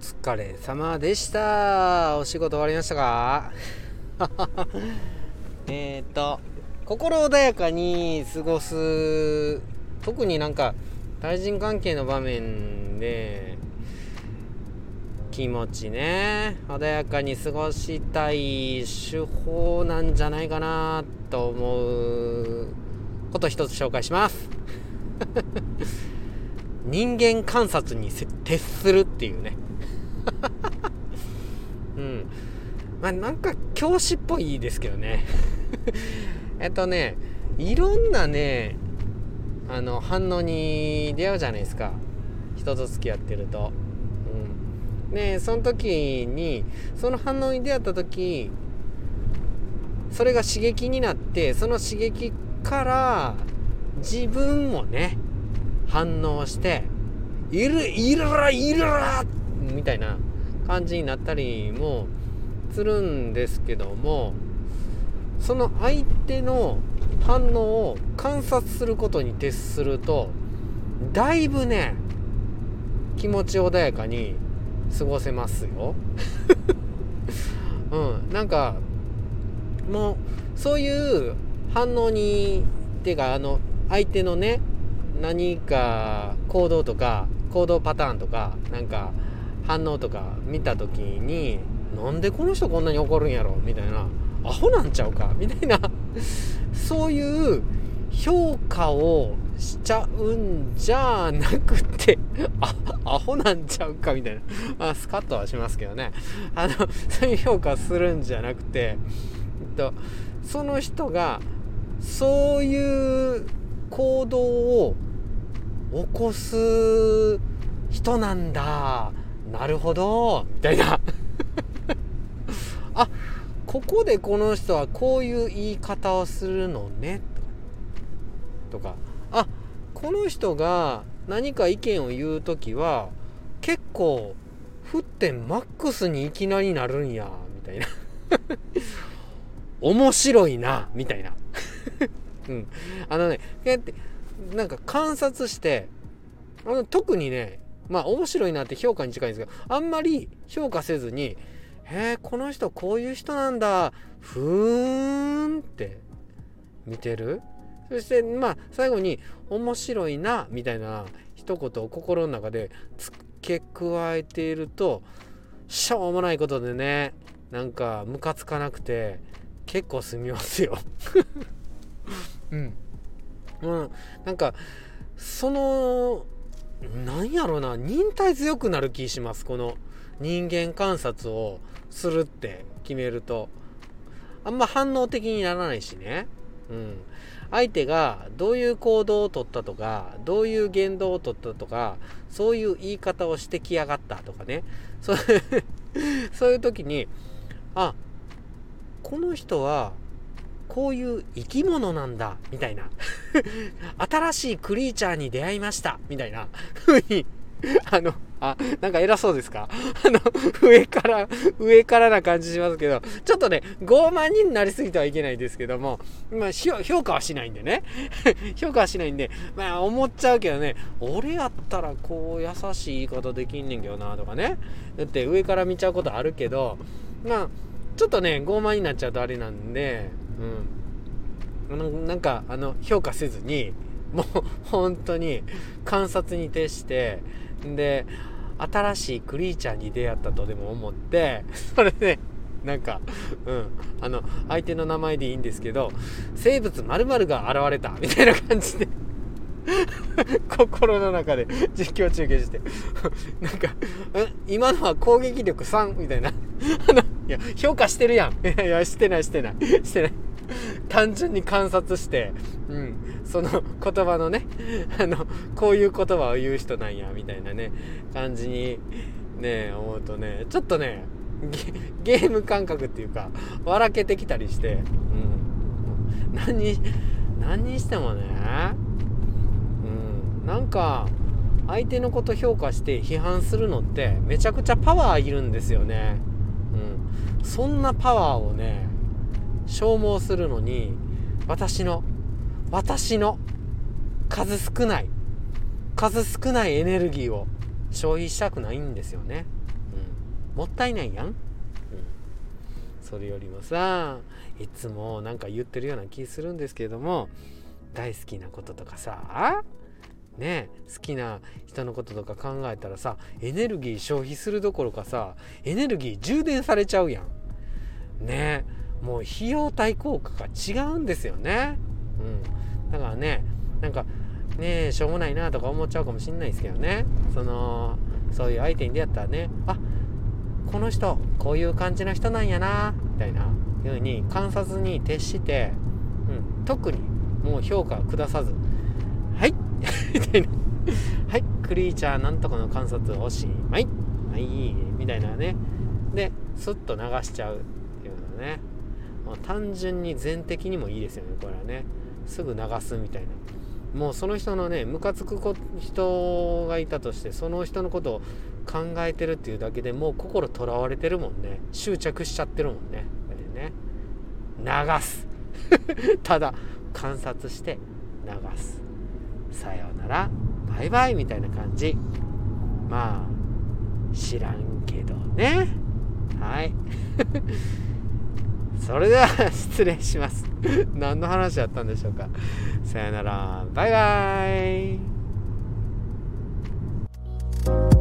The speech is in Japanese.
疲れ様でした。お仕事終わりましたか？えっと心穏やかに過ごす特になんか対人関係の場面で気持ちね穏やかに過ごしたい手法なんじゃないかなと思うこと一つ紹介します。人間観察に徹するっていうね。うんまあなんか教師っぽいですけどね えっとねいろんなねあの反応に出会うじゃないですか人と付き合ってると。うん、でその時にその反応に出会った時それが刺激になってその刺激から自分もね反応して「いるいるらいるら!」っみたいな感じになったりもするんですけどもその相手の反応を観察することに徹するとだいぶね気持ち穏やかに過ごせますよ。うん、なんかもうそういう反応にっていうかあの相手のね何か行動とか行動パターンとかなんか反応とか見た時になんでこの人こんなに怒るんやろみたいなアホなんちゃうかみたいなそういう評価をしちゃうんじゃなくてあアホなんちゃうかみたいな、まあ、スカッとはしますけどね。あのそういう評価するんじゃなくて、えっと、その人がそういう行動を起こす人なんだ。なるほど。みたいな。あここでこの人はこういう言い方をするのね。とか。あこの人が何か意見を言う時は結構沸点マックスにいきなりなるんや。みたいな。面白いな。みたいな。うん。あのねなんか観察してあの特にねまあ面白いなって評価に近いんですけどあんまり評価せずに「へえこの人こういう人なんだふーん」って見てるそしてまあ最後に「面白いな」みたいな一言を心の中で付け加えているとしょうもないことでねなんかムカつかなくて結構済みますよ うん。うん。なんかそのなんやろな忍耐強くなる気しますこの人間観察をするって決めると。あんま反応的にならないしね。うん。相手がどういう行動をとったとかどういう言動をとったとかそういう言い方をしてきやがったとかね。そう そういう時にあこの人はこういう生き物なんだ、みたいな。新しいクリーチャーに出会いました、みたいな。風に、あの、あ、なんか偉そうですか？あの、上から、上からな感じしますけど、ちょっとね、傲慢になりすぎてはいけないですけども、まあ、評価はしないんでね。評価はしないんで、まあ、思っちゃうけどね、俺やったらこう、優しい言い方できんねんけどな、とかね。だって上から見ちゃうことあるけど、まあ、ちょっとね、傲慢になっちゃうとあれなんで、うん、なんかあの評価せずにもう本当に観察に徹してで新しいクリーチャーに出会ったとでも思ってそれでなんか、うん、あの相手の名前でいいんですけど生物〇〇が現れたみたいな感じで 心の中で実況中継してなんか今のは攻撃力3みたいな。あのいや評価してるやん。いやいやしてないしてないしてない。単純に観察して、うん、その言葉のねあのこういう言葉を言う人なんやみたいなね感じにね思うとねちょっとねゲーム感覚っていうか笑けてきたりして、うん、何に何にしてもね、うん、なんか相手のこと評価して批判するのってめちゃくちゃパワーいるんですよね、うん、そんなパワーをね消耗するのに私の私の数少ない数少ないエネルギーを消費したくないんですよね。うん。もったいないやん、うん、それよりもさいつもなんか言ってるような気するんですけれども大好きなこととかさね好きな人のこととか考えたらさエネルギー消費するどころかさエネルギー充電されちゃうやん。ね。もう費用対効果が違うんですよね。うん。だからねなんかねしょうもないなとか思っちゃうかもしんないですけどね。そのそういう相手に出会ったらねあこの人こういう感じの人なんやなみたいな風に観察に徹して、うん、特にもう評価下さずはい みたいな。はいクリーチャーなんとかの観察おしまいはいみたいなね。でスッと流しちゃうっていうのね。もう単純に全的にもいいですよねこれはね。すぐ流すみたいな。もうその人のねムカつく人がいたとしてその人のことを考えてるっていうだけでもう心とらわれてるもんね。執着しちゃってるもんね。これね。流す。ただ観察して流す。さようならバイバイみたいな感じ。まあ知らんけどね。はい。それでは失礼します。何の話やったんでしょうか。さよなら。バイバイ。